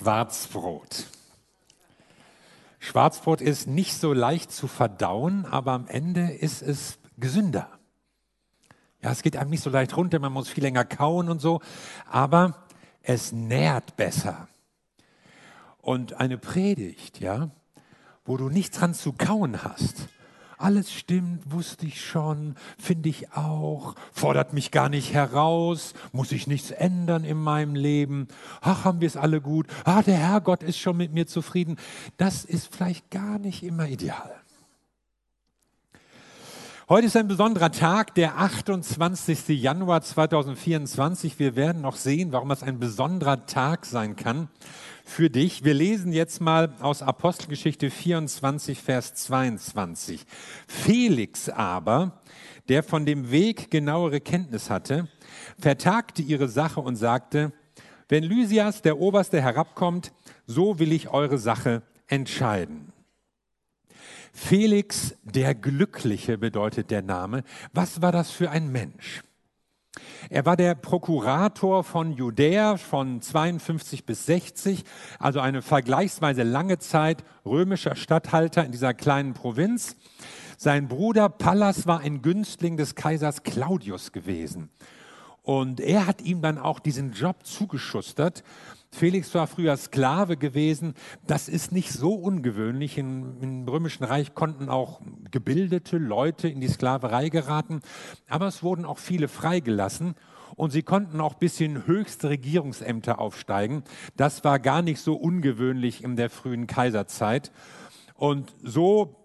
Schwarzbrot. Schwarzbrot ist nicht so leicht zu verdauen, aber am Ende ist es gesünder. Ja, es geht einem nicht so leicht runter, man muss viel länger kauen und so, aber es nährt besser. Und eine Predigt, ja, wo du nichts dran zu kauen hast, alles stimmt, wusste ich schon, finde ich auch, fordert mich gar nicht heraus, muss ich nichts ändern in meinem Leben. Ach, haben wir es alle gut. Ah, der Herrgott ist schon mit mir zufrieden. Das ist vielleicht gar nicht immer ideal. Heute ist ein besonderer Tag, der 28. Januar 2024. Wir werden noch sehen, warum es ein besonderer Tag sein kann für dich. Wir lesen jetzt mal aus Apostelgeschichte 24, Vers 22. Felix aber, der von dem Weg genauere Kenntnis hatte, vertagte ihre Sache und sagte, wenn Lysias, der Oberste, herabkommt, so will ich eure Sache entscheiden. Felix der Glückliche bedeutet der Name. Was war das für ein Mensch? Er war der Prokurator von Judäa von 52 bis 60, also eine vergleichsweise lange Zeit römischer Statthalter in dieser kleinen Provinz. Sein Bruder Pallas war ein Günstling des Kaisers Claudius gewesen. Und er hat ihm dann auch diesen Job zugeschustert. Felix war früher Sklave gewesen. Das ist nicht so ungewöhnlich. Im, Im, Römischen Reich konnten auch gebildete Leute in die Sklaverei geraten, aber es wurden auch viele freigelassen und sie konnten auch bis in höchste Regierungsämter aufsteigen. Das war gar nicht so ungewöhnlich in der frühen Kaiserzeit. Und so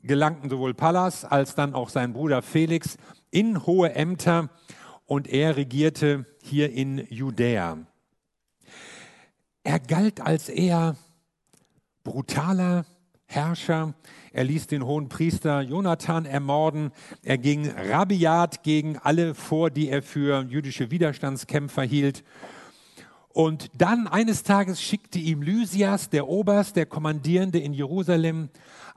gelangten sowohl Pallas als dann auch sein Bruder Felix in hohe Ämter und er regierte hier in Judäa. Er galt als eher brutaler Herrscher. Er ließ den hohen Priester Jonathan ermorden. Er ging rabiat gegen alle vor, die er für jüdische Widerstandskämpfer hielt. Und dann eines Tages schickte ihm Lysias, der Oberst, der Kommandierende in Jerusalem,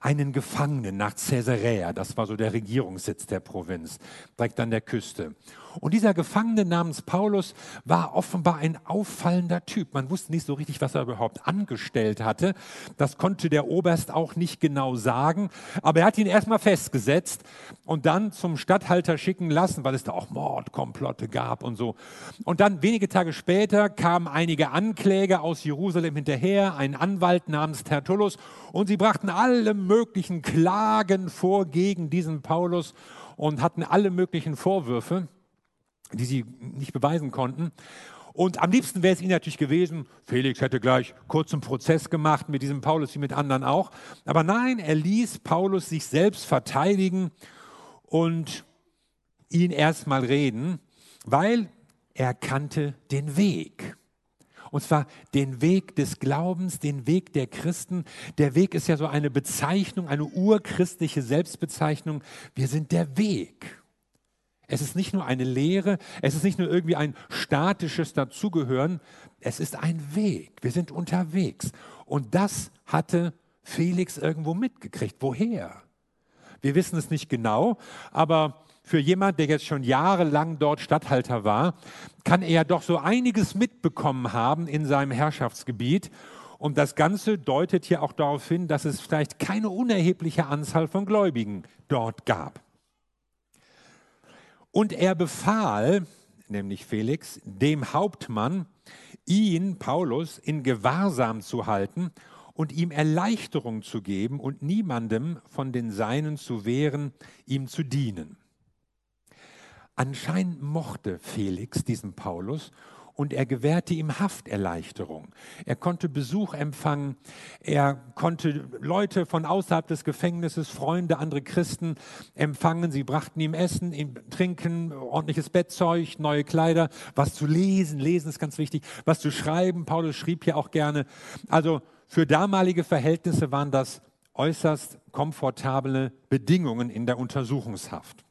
einen Gefangenen nach Caesarea. Das war so der Regierungssitz der Provinz, direkt an der Küste. Und dieser Gefangene namens Paulus war offenbar ein auffallender Typ. Man wusste nicht so richtig, was er überhaupt angestellt hatte. Das konnte der Oberst auch nicht genau sagen. Aber er hat ihn erstmal festgesetzt und dann zum Statthalter schicken lassen, weil es da auch Mordkomplotte gab und so. Und dann wenige Tage später kamen einige Ankläger aus Jerusalem hinterher, ein Anwalt namens Tertullus, und sie brachten alle möglichen Klagen vor gegen diesen Paulus und hatten alle möglichen Vorwürfe die sie nicht beweisen konnten. Und am liebsten wäre es ihnen natürlich gewesen, Felix hätte gleich kurzen Prozess gemacht mit diesem Paulus wie mit anderen auch. Aber nein, er ließ Paulus sich selbst verteidigen und ihn erstmal reden, weil er kannte den Weg. Und zwar den Weg des Glaubens, den Weg der Christen. Der Weg ist ja so eine Bezeichnung, eine urchristliche Selbstbezeichnung. Wir sind der Weg. Es ist nicht nur eine Lehre, es ist nicht nur irgendwie ein statisches Dazugehören, es ist ein Weg. Wir sind unterwegs. Und das hatte Felix irgendwo mitgekriegt. Woher? Wir wissen es nicht genau, aber für jemand, der jetzt schon jahrelang dort Statthalter war, kann er doch so einiges mitbekommen haben in seinem Herrschaftsgebiet. Und das Ganze deutet hier auch darauf hin, dass es vielleicht keine unerhebliche Anzahl von Gläubigen dort gab. Und er befahl, nämlich Felix, dem Hauptmann, ihn, Paulus, in Gewahrsam zu halten und ihm Erleichterung zu geben und niemandem von den Seinen zu wehren, ihm zu dienen. Anscheinend mochte Felix diesen Paulus und er gewährte ihm Hafterleichterung. Er konnte Besuch empfangen, er konnte Leute von außerhalb des Gefängnisses, Freunde, andere Christen empfangen. Sie brachten ihm Essen, ihm Trinken, ordentliches Bettzeug, neue Kleider, was zu lesen. Lesen ist ganz wichtig, was zu schreiben. Paulus schrieb hier auch gerne. Also für damalige Verhältnisse waren das äußerst komfortable Bedingungen in der Untersuchungshaft.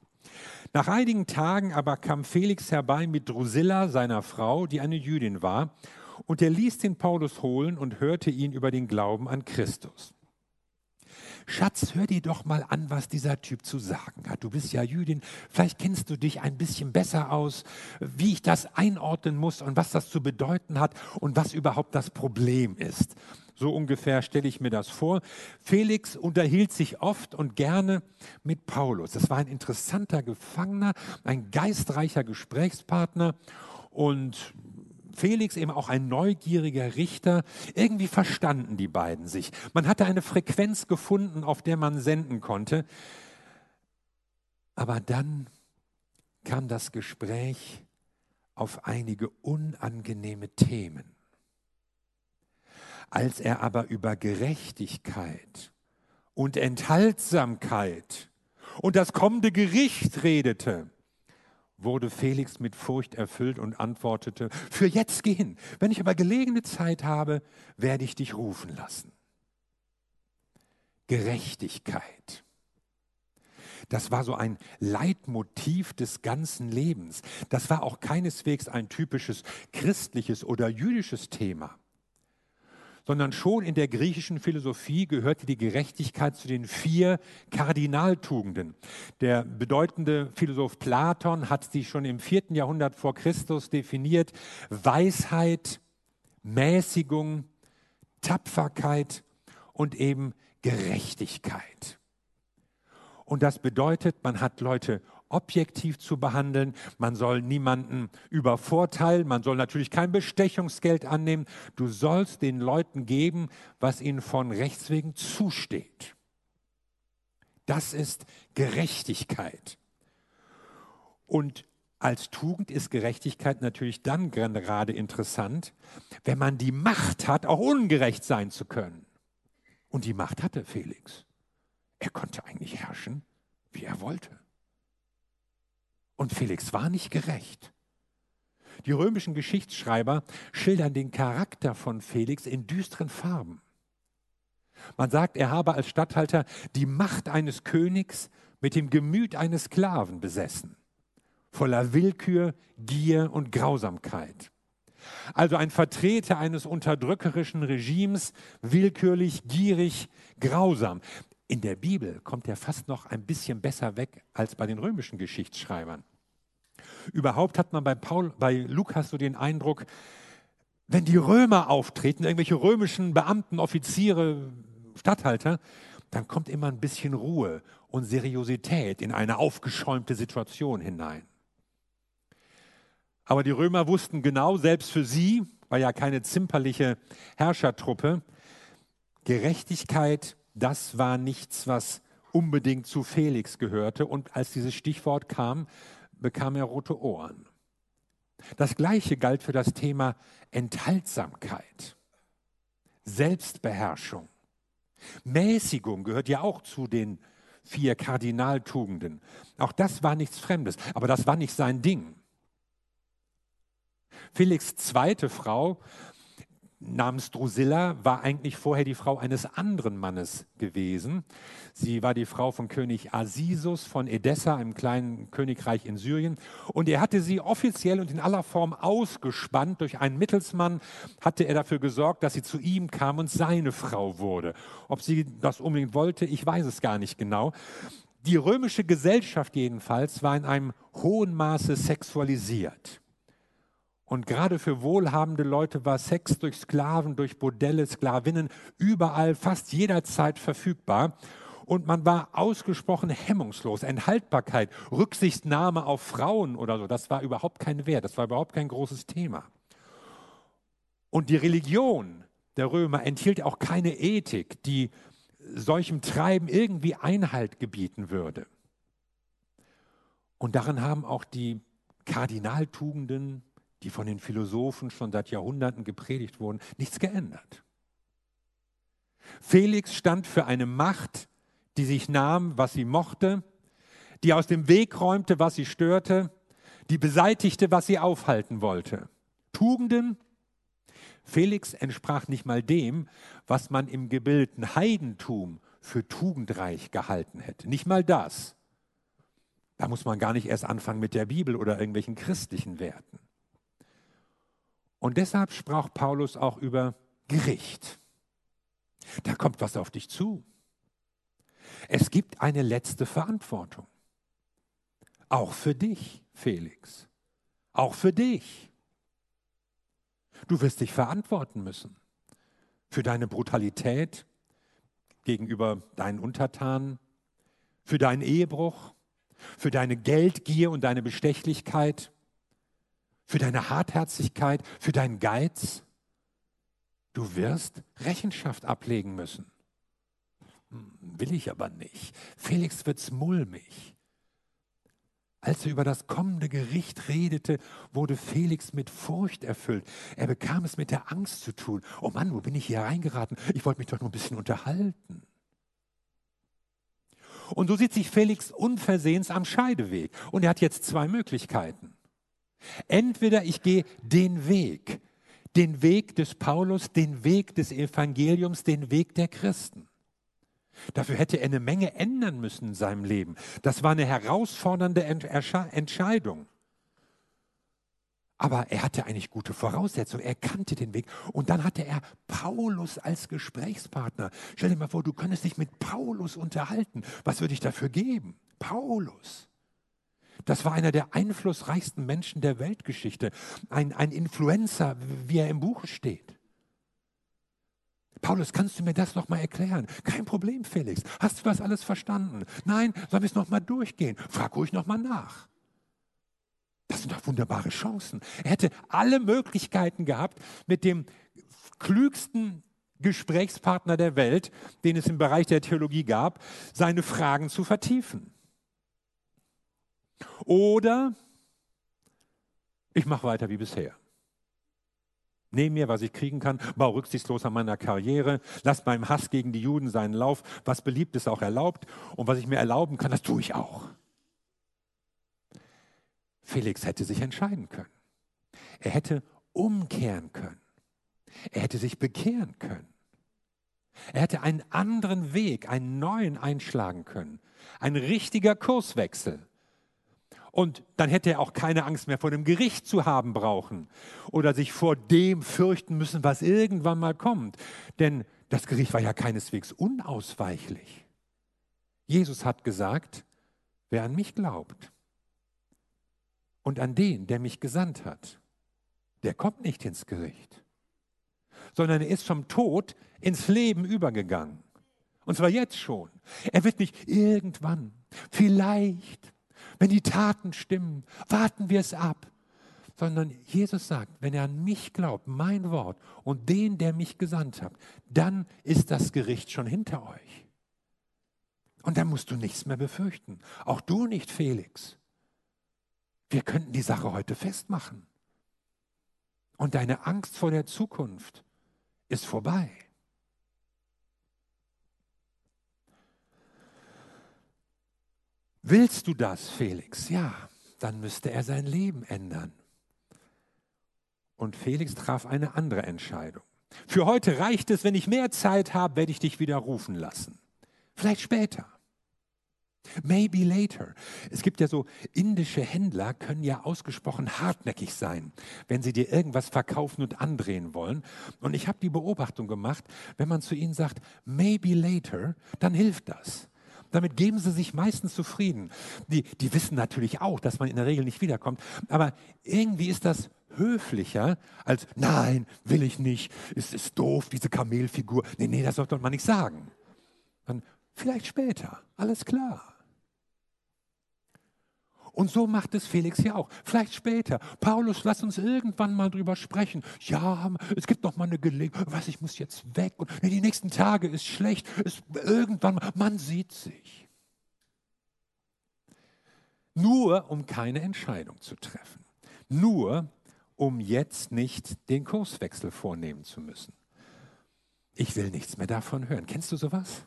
Nach einigen Tagen aber kam Felix herbei mit Drusilla, seiner Frau, die eine Jüdin war, und er ließ den Paulus holen und hörte ihn über den Glauben an Christus. Schatz, hör dir doch mal an, was dieser Typ zu sagen hat. Du bist ja Jüdin, vielleicht kennst du dich ein bisschen besser aus, wie ich das einordnen muss und was das zu bedeuten hat und was überhaupt das Problem ist. So ungefähr stelle ich mir das vor. Felix unterhielt sich oft und gerne mit Paulus. Das war ein interessanter Gefangener, ein geistreicher Gesprächspartner und Felix eben auch ein neugieriger Richter. Irgendwie verstanden die beiden sich. Man hatte eine Frequenz gefunden, auf der man senden konnte. Aber dann kam das Gespräch auf einige unangenehme Themen. Als er aber über Gerechtigkeit und Enthaltsamkeit und das kommende Gericht redete, wurde Felix mit Furcht erfüllt und antwortete, für jetzt gehen, wenn ich aber gelegene Zeit habe, werde ich dich rufen lassen. Gerechtigkeit. Das war so ein Leitmotiv des ganzen Lebens. Das war auch keineswegs ein typisches christliches oder jüdisches Thema sondern schon in der griechischen Philosophie gehörte die Gerechtigkeit zu den vier Kardinaltugenden. Der bedeutende Philosoph Platon hat sie schon im vierten Jahrhundert vor Christus definiert. Weisheit, Mäßigung, Tapferkeit und eben Gerechtigkeit. Und das bedeutet, man hat Leute objektiv zu behandeln. Man soll niemanden übervorteilen. Man soll natürlich kein Bestechungsgeld annehmen. Du sollst den Leuten geben, was ihnen von Rechts wegen zusteht. Das ist Gerechtigkeit. Und als Tugend ist Gerechtigkeit natürlich dann gerade interessant, wenn man die Macht hat, auch ungerecht sein zu können. Und die Macht hatte Felix. Er konnte eigentlich herrschen, wie er wollte. Und Felix war nicht gerecht. Die römischen Geschichtsschreiber schildern den Charakter von Felix in düsteren Farben. Man sagt, er habe als Statthalter die Macht eines Königs mit dem Gemüt eines Sklaven besessen, voller Willkür, Gier und Grausamkeit. Also ein Vertreter eines unterdrückerischen Regimes, willkürlich, gierig, grausam. In der Bibel kommt er fast noch ein bisschen besser weg als bei den römischen Geschichtsschreibern. Überhaupt hat man bei, Paul, bei Lukas so den Eindruck, wenn die Römer auftreten, irgendwelche römischen Beamten, Offiziere, Statthalter, dann kommt immer ein bisschen Ruhe und Seriosität in eine aufgeschäumte Situation hinein. Aber die Römer wussten genau, selbst für sie, war ja keine zimperliche Herrschertruppe, Gerechtigkeit das war nichts, was unbedingt zu Felix gehörte. Und als dieses Stichwort kam, bekam er rote Ohren. Das Gleiche galt für das Thema Enthaltsamkeit, Selbstbeherrschung. Mäßigung gehört ja auch zu den vier Kardinaltugenden. Auch das war nichts Fremdes, aber das war nicht sein Ding. Felix' zweite Frau namens Drusilla war eigentlich vorher die Frau eines anderen Mannes gewesen. Sie war die Frau von König Asisus von Edessa, einem kleinen Königreich in Syrien. Und er hatte sie offiziell und in aller Form ausgespannt. Durch einen Mittelsmann hatte er dafür gesorgt, dass sie zu ihm kam und seine Frau wurde. Ob sie das unbedingt wollte, ich weiß es gar nicht genau. Die römische Gesellschaft jedenfalls war in einem hohen Maße sexualisiert. Und gerade für wohlhabende Leute war Sex durch Sklaven, durch Bordelle, Sklavinnen überall, fast jederzeit verfügbar. Und man war ausgesprochen hemmungslos. Enthaltbarkeit, Rücksichtnahme auf Frauen oder so, das war überhaupt kein Wert, das war überhaupt kein großes Thema. Und die Religion der Römer enthielt auch keine Ethik, die solchem Treiben irgendwie Einhalt gebieten würde. Und daran haben auch die Kardinaltugenden die von den Philosophen schon seit Jahrhunderten gepredigt wurden, nichts geändert. Felix stand für eine Macht, die sich nahm, was sie mochte, die aus dem Weg räumte, was sie störte, die beseitigte, was sie aufhalten wollte. Tugenden. Felix entsprach nicht mal dem, was man im gebildeten Heidentum für tugendreich gehalten hätte. Nicht mal das. Da muss man gar nicht erst anfangen mit der Bibel oder irgendwelchen christlichen Werten. Und deshalb sprach Paulus auch über Gericht. Da kommt was auf dich zu. Es gibt eine letzte Verantwortung. Auch für dich, Felix. Auch für dich. Du wirst dich verantworten müssen für deine Brutalität gegenüber deinen Untertanen, für deinen Ehebruch, für deine Geldgier und deine Bestechlichkeit, für deine Hartherzigkeit, für deinen Geiz. Du wirst Rechenschaft ablegen müssen. Hm, will ich aber nicht. Felix wird's mulmig. Als er über das kommende Gericht redete, wurde Felix mit Furcht erfüllt. Er bekam es mit der Angst zu tun. Oh Mann, wo bin ich hier reingeraten? Ich wollte mich doch nur ein bisschen unterhalten. Und so sieht sich Felix unversehens am Scheideweg. Und er hat jetzt zwei Möglichkeiten. Entweder ich gehe den Weg, den Weg des Paulus, den Weg des Evangeliums, den Weg der Christen. Dafür hätte er eine Menge ändern müssen in seinem Leben. Das war eine herausfordernde Entscheidung. Aber er hatte eigentlich gute Voraussetzungen. Er kannte den Weg. Und dann hatte er Paulus als Gesprächspartner. Stell dir mal vor, du könntest dich mit Paulus unterhalten. Was würde ich dafür geben? Paulus. Das war einer der einflussreichsten Menschen der Weltgeschichte. Ein, ein Influencer, wie er im Buch steht. Paulus, kannst du mir das nochmal erklären? Kein Problem, Felix. Hast du das alles verstanden? Nein, sollen wir es nochmal durchgehen? Frag ruhig nochmal nach. Das sind doch wunderbare Chancen. Er hätte alle Möglichkeiten gehabt, mit dem klügsten Gesprächspartner der Welt, den es im Bereich der Theologie gab, seine Fragen zu vertiefen. Oder ich mache weiter wie bisher. Nehme mir, was ich kriegen kann, baue rücksichtslos an meiner Karriere, lass meinem Hass gegen die Juden seinen Lauf, was beliebt ist auch erlaubt und was ich mir erlauben kann, das tue ich auch. Felix hätte sich entscheiden können. Er hätte umkehren können. Er hätte sich bekehren können. Er hätte einen anderen Weg, einen neuen einschlagen können. Ein richtiger Kurswechsel. Und dann hätte er auch keine Angst mehr vor dem Gericht zu haben brauchen oder sich vor dem fürchten müssen, was irgendwann mal kommt. Denn das Gericht war ja keineswegs unausweichlich. Jesus hat gesagt, wer an mich glaubt und an den, der mich gesandt hat, der kommt nicht ins Gericht, sondern er ist vom Tod ins Leben übergegangen. Und zwar jetzt schon. Er wird nicht irgendwann, vielleicht, wenn die Taten stimmen, warten wir es ab. Sondern Jesus sagt, wenn er an mich glaubt, mein Wort und den, der mich gesandt hat, dann ist das Gericht schon hinter euch. Und dann musst du nichts mehr befürchten. Auch du nicht, Felix. Wir könnten die Sache heute festmachen. Und deine Angst vor der Zukunft ist vorbei. Willst du das, Felix? Ja, dann müsste er sein Leben ändern. Und Felix traf eine andere Entscheidung. Für heute reicht es, wenn ich mehr Zeit habe, werde ich dich wieder rufen lassen. Vielleicht später. Maybe later. Es gibt ja so indische Händler, können ja ausgesprochen hartnäckig sein, wenn sie dir irgendwas verkaufen und andrehen wollen. Und ich habe die Beobachtung gemacht, wenn man zu ihnen sagt, maybe later, dann hilft das. Damit geben sie sich meistens zufrieden. Die, die wissen natürlich auch, dass man in der Regel nicht wiederkommt. Aber irgendwie ist das höflicher als, nein, will ich nicht, es ist doof, diese Kamelfigur. Nee, nee, das sollte man nicht sagen. Dann, vielleicht später, alles klar. Und so macht es Felix ja auch. Vielleicht später. Paulus, lass uns irgendwann mal drüber sprechen. Ja, es gibt noch mal eine Gelegenheit. Was, ich muss jetzt weg. Und die nächsten Tage ist schlecht. Es, irgendwann man sieht sich. Nur um keine Entscheidung zu treffen. Nur um jetzt nicht den Kurswechsel vornehmen zu müssen. Ich will nichts mehr davon hören. Kennst du sowas?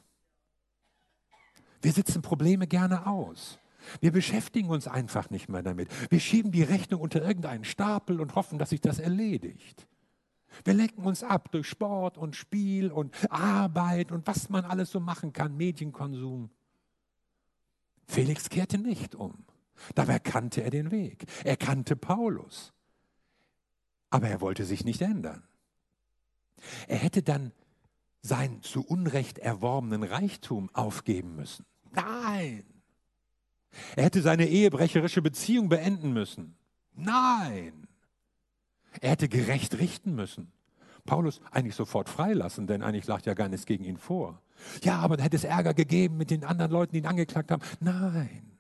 Wir sitzen Probleme gerne aus. Wir beschäftigen uns einfach nicht mehr damit. Wir schieben die Rechnung unter irgendeinen Stapel und hoffen, dass sich das erledigt. Wir lenken uns ab durch Sport und Spiel und Arbeit und was man alles so machen kann, Medienkonsum. Felix kehrte nicht um. Dabei kannte er den Weg. Er kannte Paulus. Aber er wollte sich nicht ändern. Er hätte dann seinen zu Unrecht erworbenen Reichtum aufgeben müssen. Nein. Er hätte seine ehebrecherische Beziehung beenden müssen. Nein. Er hätte gerecht richten müssen. Paulus eigentlich sofort freilassen, denn eigentlich lag ja gar nichts gegen ihn vor. Ja, aber da hätte es Ärger gegeben mit den anderen Leuten, die ihn angeklagt haben. Nein.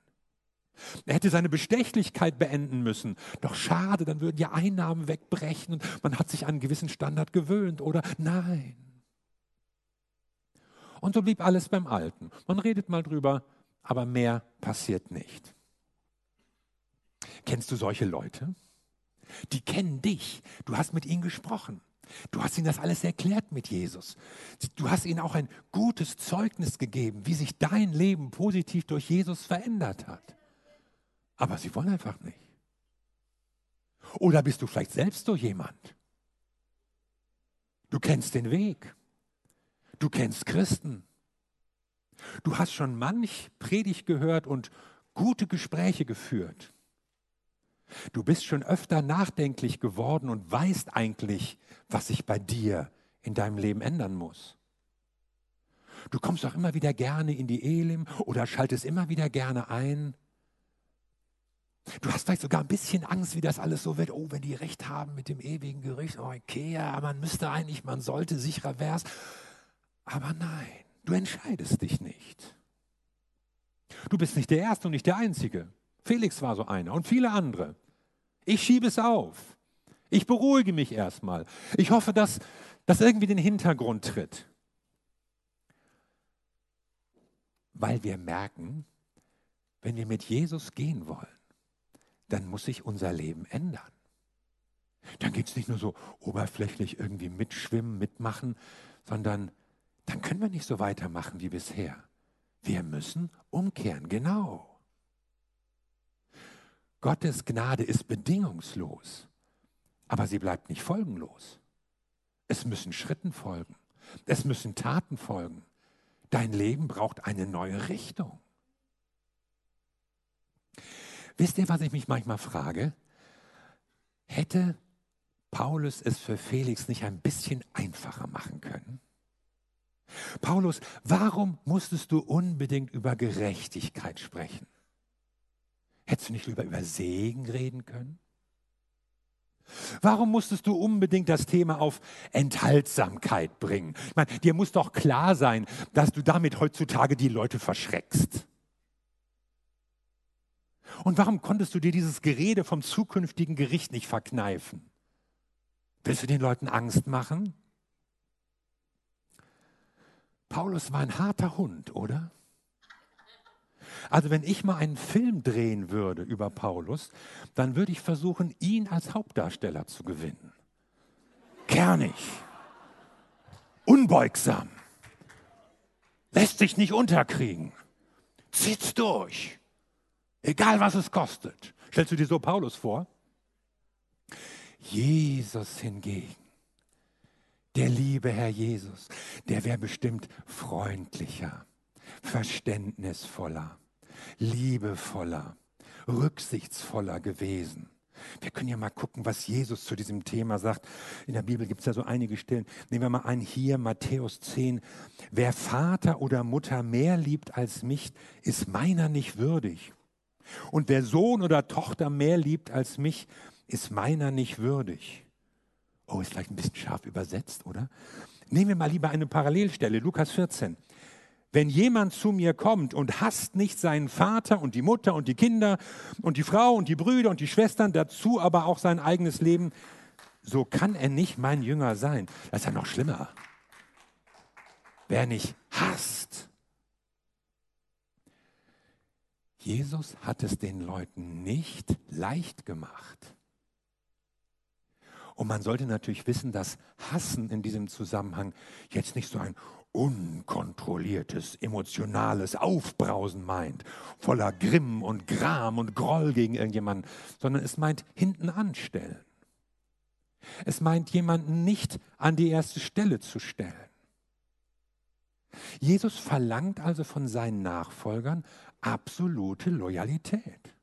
Er hätte seine Bestechlichkeit beenden müssen. Doch schade, dann würden ja Einnahmen wegbrechen und man hat sich an einen gewissen Standard gewöhnt, oder? Nein. Und so blieb alles beim Alten. Man redet mal drüber, aber mehr passiert nicht. Kennst du solche Leute? Die kennen dich. Du hast mit ihnen gesprochen. Du hast ihnen das alles erklärt mit Jesus. Du hast ihnen auch ein gutes Zeugnis gegeben, wie sich dein Leben positiv durch Jesus verändert hat. Aber sie wollen einfach nicht. Oder bist du vielleicht selbst so jemand? Du kennst den Weg. Du kennst Christen. Du hast schon manch Predigt gehört und gute Gespräche geführt. Du bist schon öfter nachdenklich geworden und weißt eigentlich, was sich bei dir in deinem Leben ändern muss. Du kommst auch immer wieder gerne in die Elim oder schaltest immer wieder gerne ein. Du hast vielleicht sogar ein bisschen Angst, wie das alles so wird. Oh, wenn die Recht haben mit dem ewigen Gericht. Oh, okay, ja, man müsste eigentlich, man sollte, sicherer wär's. Aber nein, du entscheidest dich nicht. Du bist nicht der Erste und nicht der Einzige. Felix war so einer und viele andere. Ich schiebe es auf. Ich beruhige mich erstmal. Ich hoffe, dass das irgendwie den Hintergrund tritt. Weil wir merken, wenn wir mit Jesus gehen wollen, dann muss sich unser Leben ändern. Dann geht es nicht nur so oberflächlich irgendwie mitschwimmen, mitmachen, sondern dann können wir nicht so weitermachen wie bisher. Wir müssen umkehren, genau. Gottes Gnade ist bedingungslos, aber sie bleibt nicht folgenlos. Es müssen Schritten folgen, es müssen Taten folgen. Dein Leben braucht eine neue Richtung. Wisst ihr, was ich mich manchmal frage? Hätte Paulus es für Felix nicht ein bisschen einfacher machen können? Paulus, warum musstest du unbedingt über Gerechtigkeit sprechen? Hättest du nicht lieber über Segen reden können? Warum musstest du unbedingt das Thema auf Enthaltsamkeit bringen? Ich meine, dir muss doch klar sein, dass du damit heutzutage die Leute verschreckst. Und warum konntest du dir dieses Gerede vom zukünftigen Gericht nicht verkneifen? Willst du den Leuten Angst machen? Paulus war ein harter Hund, oder? Also wenn ich mal einen Film drehen würde über Paulus, dann würde ich versuchen, ihn als Hauptdarsteller zu gewinnen. Kernig, unbeugsam, lässt sich nicht unterkriegen, zieht's durch, egal was es kostet. Stellst du dir so Paulus vor? Jesus hingegen, der liebe Herr Jesus, der wäre bestimmt freundlicher, verständnisvoller, liebevoller, rücksichtsvoller gewesen. Wir können ja mal gucken, was Jesus zu diesem Thema sagt. In der Bibel gibt es ja so einige Stellen. Nehmen wir mal ein hier, Matthäus 10. Wer Vater oder Mutter mehr liebt als mich, ist meiner nicht würdig. Und wer Sohn oder Tochter mehr liebt als mich, ist meiner nicht würdig. Oh, ist vielleicht ein bisschen scharf übersetzt, oder? Nehmen wir mal lieber eine Parallelstelle, Lukas 14. Wenn jemand zu mir kommt und hasst nicht seinen Vater und die Mutter und die Kinder und die Frau und die Brüder und die Schwestern, dazu aber auch sein eigenes Leben, so kann er nicht mein Jünger sein. Das ist ja noch schlimmer. Wer nicht hasst. Jesus hat es den Leuten nicht leicht gemacht. Und man sollte natürlich wissen, dass Hassen in diesem Zusammenhang jetzt nicht so ein unkontrolliertes, emotionales Aufbrausen meint, voller Grimm und Gram und Groll gegen irgendjemanden, sondern es meint hinten anstellen. Es meint jemanden nicht an die erste Stelle zu stellen. Jesus verlangt also von seinen Nachfolgern absolute Loyalität.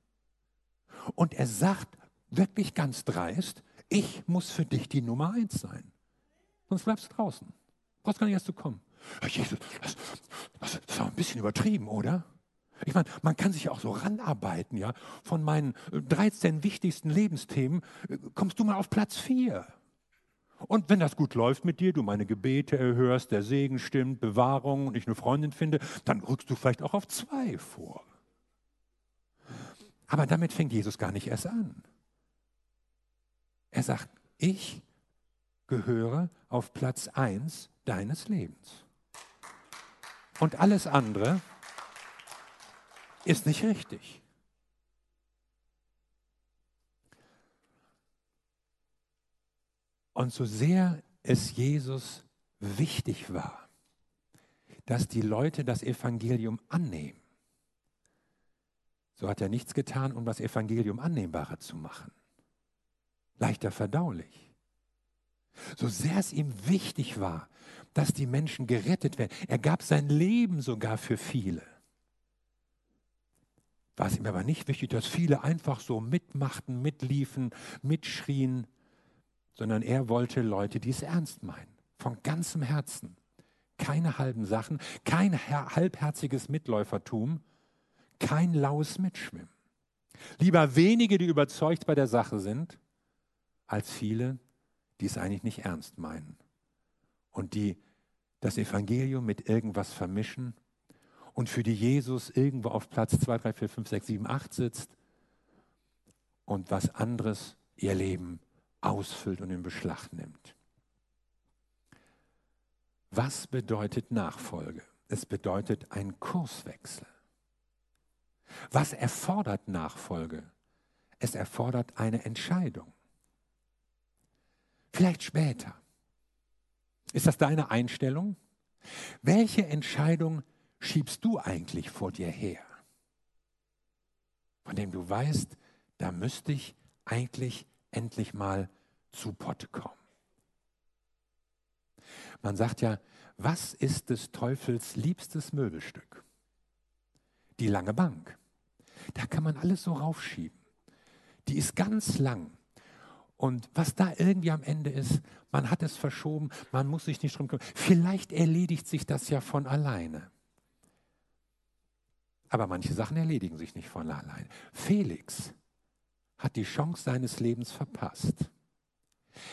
Und er sagt wirklich ganz dreist, ich muss für dich die Nummer eins sein. Sonst bleibst du draußen. Brauchst gar nicht erst zu kommen. Ja, Jesus, das, das, das war ein bisschen übertrieben, oder? Ich meine, man kann sich auch so ranarbeiten, ja. Von meinen 13 wichtigsten Lebensthemen äh, kommst du mal auf Platz 4. Und wenn das gut läuft mit dir, du meine Gebete erhörst, der Segen stimmt, Bewahrung und ich eine Freundin finde, dann rückst du vielleicht auch auf zwei vor. Aber damit fängt Jesus gar nicht erst an. Er sagt, ich gehöre auf Platz 1 deines Lebens. Und alles andere ist nicht richtig. Und so sehr es Jesus wichtig war, dass die Leute das Evangelium annehmen, so hat er nichts getan, um das Evangelium annehmbarer zu machen. Leichter verdaulich. So sehr es ihm wichtig war, dass die Menschen gerettet werden. Er gab sein Leben sogar für viele. War es ihm aber nicht wichtig, dass viele einfach so mitmachten, mitliefen, mitschrien, sondern er wollte Leute, die es ernst meinen, von ganzem Herzen. Keine halben Sachen, kein halbherziges Mitläufertum, kein laues Mitschwimmen. Lieber wenige, die überzeugt bei der Sache sind, als viele, die es eigentlich nicht ernst meinen und die das Evangelium mit irgendwas vermischen und für die Jesus irgendwo auf Platz 2, 3, 4, 5, 6, 7, 8 sitzt und was anderes ihr Leben ausfüllt und in Beschlag nimmt. Was bedeutet Nachfolge? Es bedeutet ein Kurswechsel. Was erfordert Nachfolge? Es erfordert eine Entscheidung. Vielleicht später. Ist das deine Einstellung? Welche Entscheidung schiebst du eigentlich vor dir her? Von dem du weißt, da müsste ich eigentlich endlich mal zu Potte kommen. Man sagt ja, was ist des Teufels liebstes Möbelstück? Die lange Bank. Da kann man alles so raufschieben. Die ist ganz lang. Und was da irgendwie am Ende ist, man hat es verschoben, man muss sich nicht drum kümmern. Vielleicht erledigt sich das ja von alleine. Aber manche Sachen erledigen sich nicht von alleine. Felix hat die Chance seines Lebens verpasst.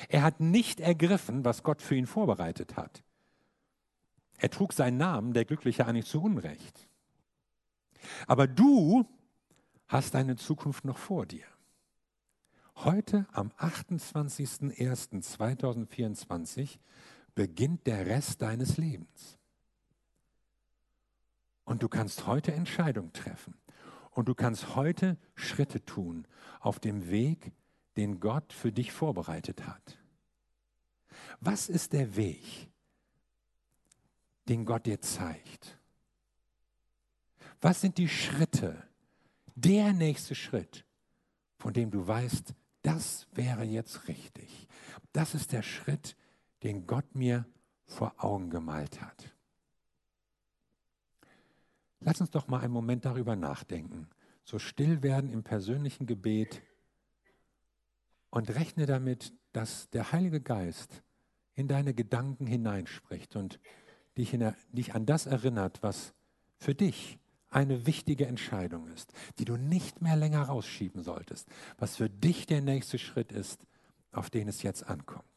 Er hat nicht ergriffen, was Gott für ihn vorbereitet hat. Er trug seinen Namen, der Glückliche, eigentlich zu Unrecht. Aber du hast deine Zukunft noch vor dir. Heute, am 28.01.2024, beginnt der Rest deines Lebens. Und du kannst heute Entscheidungen treffen. Und du kannst heute Schritte tun auf dem Weg, den Gott für dich vorbereitet hat. Was ist der Weg, den Gott dir zeigt? Was sind die Schritte, der nächste Schritt, von dem du weißt, das wäre jetzt richtig. Das ist der Schritt, den Gott mir vor Augen gemalt hat. Lass uns doch mal einen Moment darüber nachdenken. So still werden im persönlichen Gebet und rechne damit, dass der Heilige Geist in deine Gedanken hineinspricht und dich, in, dich an das erinnert, was für dich eine wichtige Entscheidung ist, die du nicht mehr länger rausschieben solltest, was für dich der nächste Schritt ist, auf den es jetzt ankommt.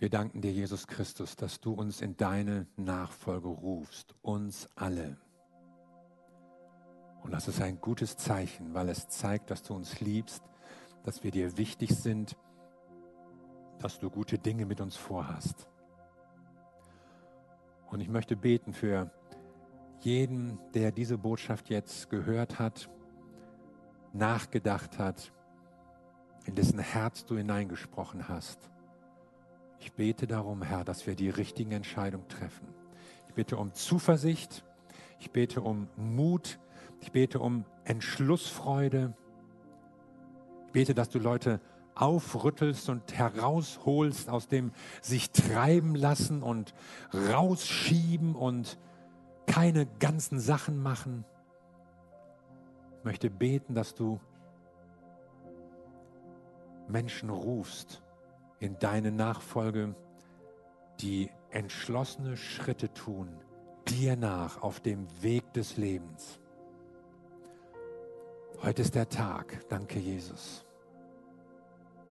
Wir danken dir, Jesus Christus, dass du uns in deine Nachfolge rufst, uns alle. Und das ist ein gutes Zeichen, weil es zeigt, dass du uns liebst, dass wir dir wichtig sind, dass du gute Dinge mit uns vorhast. Und ich möchte beten für jeden, der diese Botschaft jetzt gehört hat, nachgedacht hat, in dessen Herz du hineingesprochen hast. Ich bete darum, Herr, dass wir die richtigen Entscheidungen treffen. Ich bete um Zuversicht, ich bete um Mut, ich bete um Entschlussfreude. Ich bete, dass du Leute aufrüttelst und herausholst aus dem sich treiben lassen und rausschieben und keine ganzen Sachen machen. Ich möchte beten, dass du Menschen rufst in deine Nachfolge, die entschlossene Schritte tun, dir nach auf dem Weg des Lebens. Heute ist der Tag. Danke, Jesus.